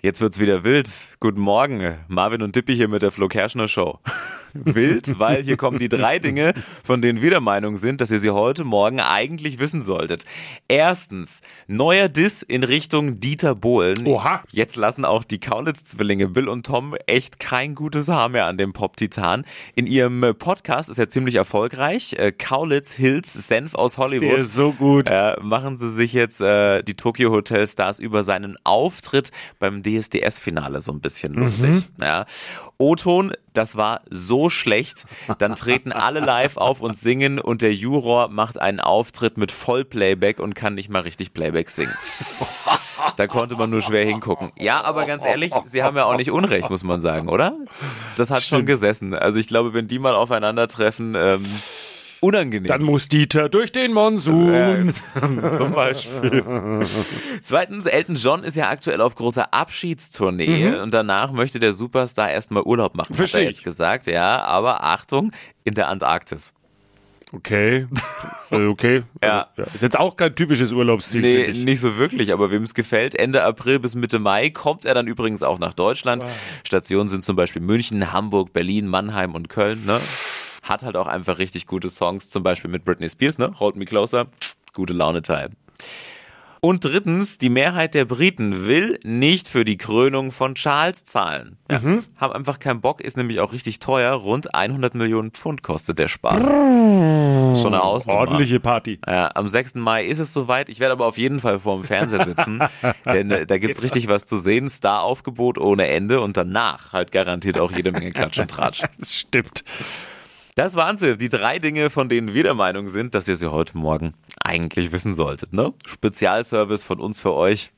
Jetzt wird's wieder wild. Guten Morgen, Marvin und Dippi hier mit der Flo Kerschner Show. Wild, weil hier kommen die drei Dinge, von denen wir der Meinung sind, dass ihr sie heute Morgen eigentlich wissen solltet. Erstens, neuer Diss in Richtung Dieter Bohlen. Oha. Jetzt lassen auch die Kaulitz-Zwillinge Bill und Tom echt kein gutes Haar mehr an dem Pop-Titan. In ihrem Podcast ist er ziemlich erfolgreich. Äh, Kaulitz Hills Senf aus Hollywood. Der ist so gut. Äh, machen sie sich jetzt äh, die Tokyo Hotel Stars über seinen Auftritt beim DSDS-Finale so ein bisschen lustig. Ja. O-Ton, das war so schlecht. Dann treten alle live auf und singen und der Juror macht einen Auftritt mit Vollplayback und kann nicht mal richtig Playback singen. Da konnte man nur schwer hingucken. Ja, aber ganz ehrlich, sie haben ja auch nicht Unrecht, muss man sagen, oder? Das hat schon gesessen. Also ich glaube, wenn die mal aufeinandertreffen, ähm, unangenehm. Dann muss Dieter durch den Monsun. Ja, zum Beispiel. Zweitens, Elton John ist ja aktuell auf großer Abschiedstournee und danach möchte der Superstar erstmal Urlaub machen, Versteh hat er jetzt gesagt. Ja, aber Achtung, in der Antarktis. Okay. Äh, Okay. Ja. Also, Ist jetzt auch kein typisches Urlaubsziel, Nee, nicht so wirklich, aber wem es gefällt, Ende April bis Mitte Mai kommt er dann übrigens auch nach Deutschland. Stationen sind zum Beispiel München, Hamburg, Berlin, Mannheim und Köln. Ne? Hat halt auch einfach richtig gute Songs, zum Beispiel mit Britney Spears, ne? Hold Me Closer, gute Laune Teil. Und drittens, die Mehrheit der Briten will nicht für die Krönung von Charles zahlen. Ja, Mhm. Haben einfach keinen Bock, ist nämlich auch richtig teuer. Rund 100 Millionen Pfund kostet der Spaß. Schon eine Hausnummer. Ordentliche Party. Ja, am 6. Mai ist es soweit. Ich werde aber auf jeden Fall vor dem Fernseher sitzen, denn äh, da gibt's richtig was zu sehen. Star-Aufgebot ohne Ende und danach halt garantiert auch jede Menge Klatsch und Tratsch. Das stimmt. Das waren sie, die drei Dinge, von denen wir der Meinung sind, dass ihr sie heute Morgen eigentlich wissen solltet. Ne? Spezialservice von uns für euch.